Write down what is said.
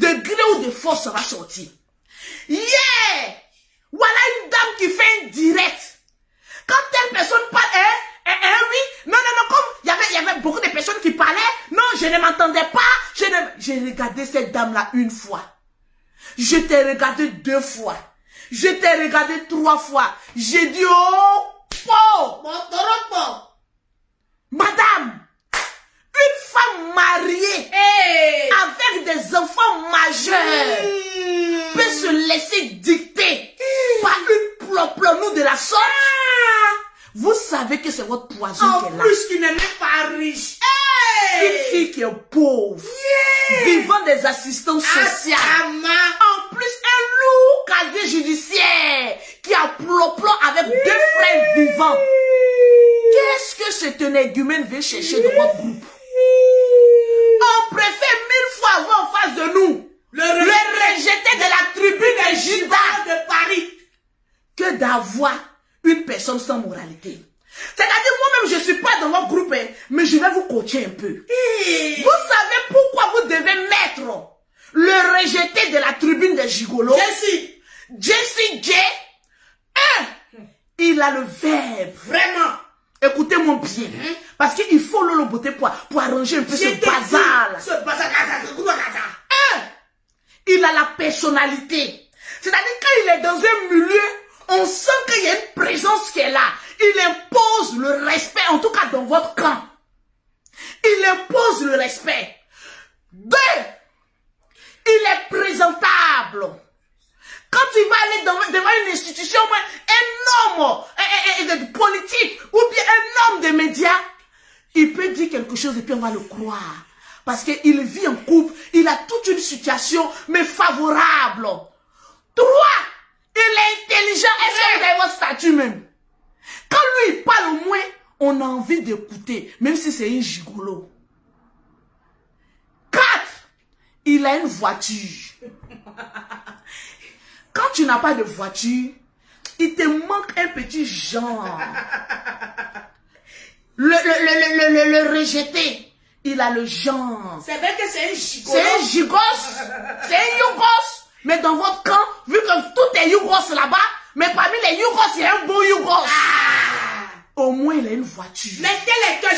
de gré ou de force sera sorti. Yeah! Voilà une dame qui fait un direct. Quand telle personne parle, hein, hein, hein, oui, non, non, non, comme il y avait, il y avait beaucoup de personnes qui parlaient, non, je ne m'entendais pas, je ne, j'ai regardé cette dame-là une fois. Je t'ai regardé deux fois. Je t'ai regardé trois fois. J'ai dit, oh, oh, madame, une femme mariée Hey. avec des peut se laisser dicter par une plomplonnou de la sorte. Vous savez que c'est votre poison En qu'elle a. plus, qui n'est pas riche. Une Hey. fille qui est pauvre, vivant des assistances sociales. Atama. En plus, un lourd casier judiciaire qui a plomplon avec deux frères vivants. Qu'est-ce que cet énergumène veut chercher dans votre groupe? On préfère mille fois avoir en face de nous Le, le rejeté de la tribune de Judas de Paris. que d'avoir une personne sans moralité. C'est-à-dire, moi-même, je ne suis pas dans votre groupe, hein, mais je vais vous coacher un peu. Hey. Vous savez pourquoi vous devez mettre le rejeté de la tribune des gigolos? Jesse, Jesse J. Un, il a le verbe. vraiment. Écoutez-moi bien. Parce qu'il faut le beauté pour, pour arranger un peu ce bazar. Ce. Un, il a la personnalité. C'est-à-dire quand il est dans un milieu, on sent qu'il y a une présence qui est là. Il impose le respect, en tout cas dans votre camp. Il impose le respect. Deux, il est présentable. Quand il va aller devant une institution, un homme politique ou bien un homme de médias, il peut dire quelque chose et puis on va le croire. Parce qu'il vit en couple, il a toute une situation, mais favorable. Trois, intelligent. Est-ce que vous avez votre statut même? Quand lui il parle au moins, on a envie d'écouter, même si c'est un gigolo. Quatre, il a une voiture. Quand tu n'as pas de voiture, il te manque un petit genre. Le, le, le, le, le, rejeté, il a le genre. C'est vrai que c'est un gigolo. C'est un gigos, c'est un. Mais dans votre camp, vu que tout est yougos là-bas, mais parmi les yougos, il y a un bon yougos. Au moins, il a une voiture. Mais tel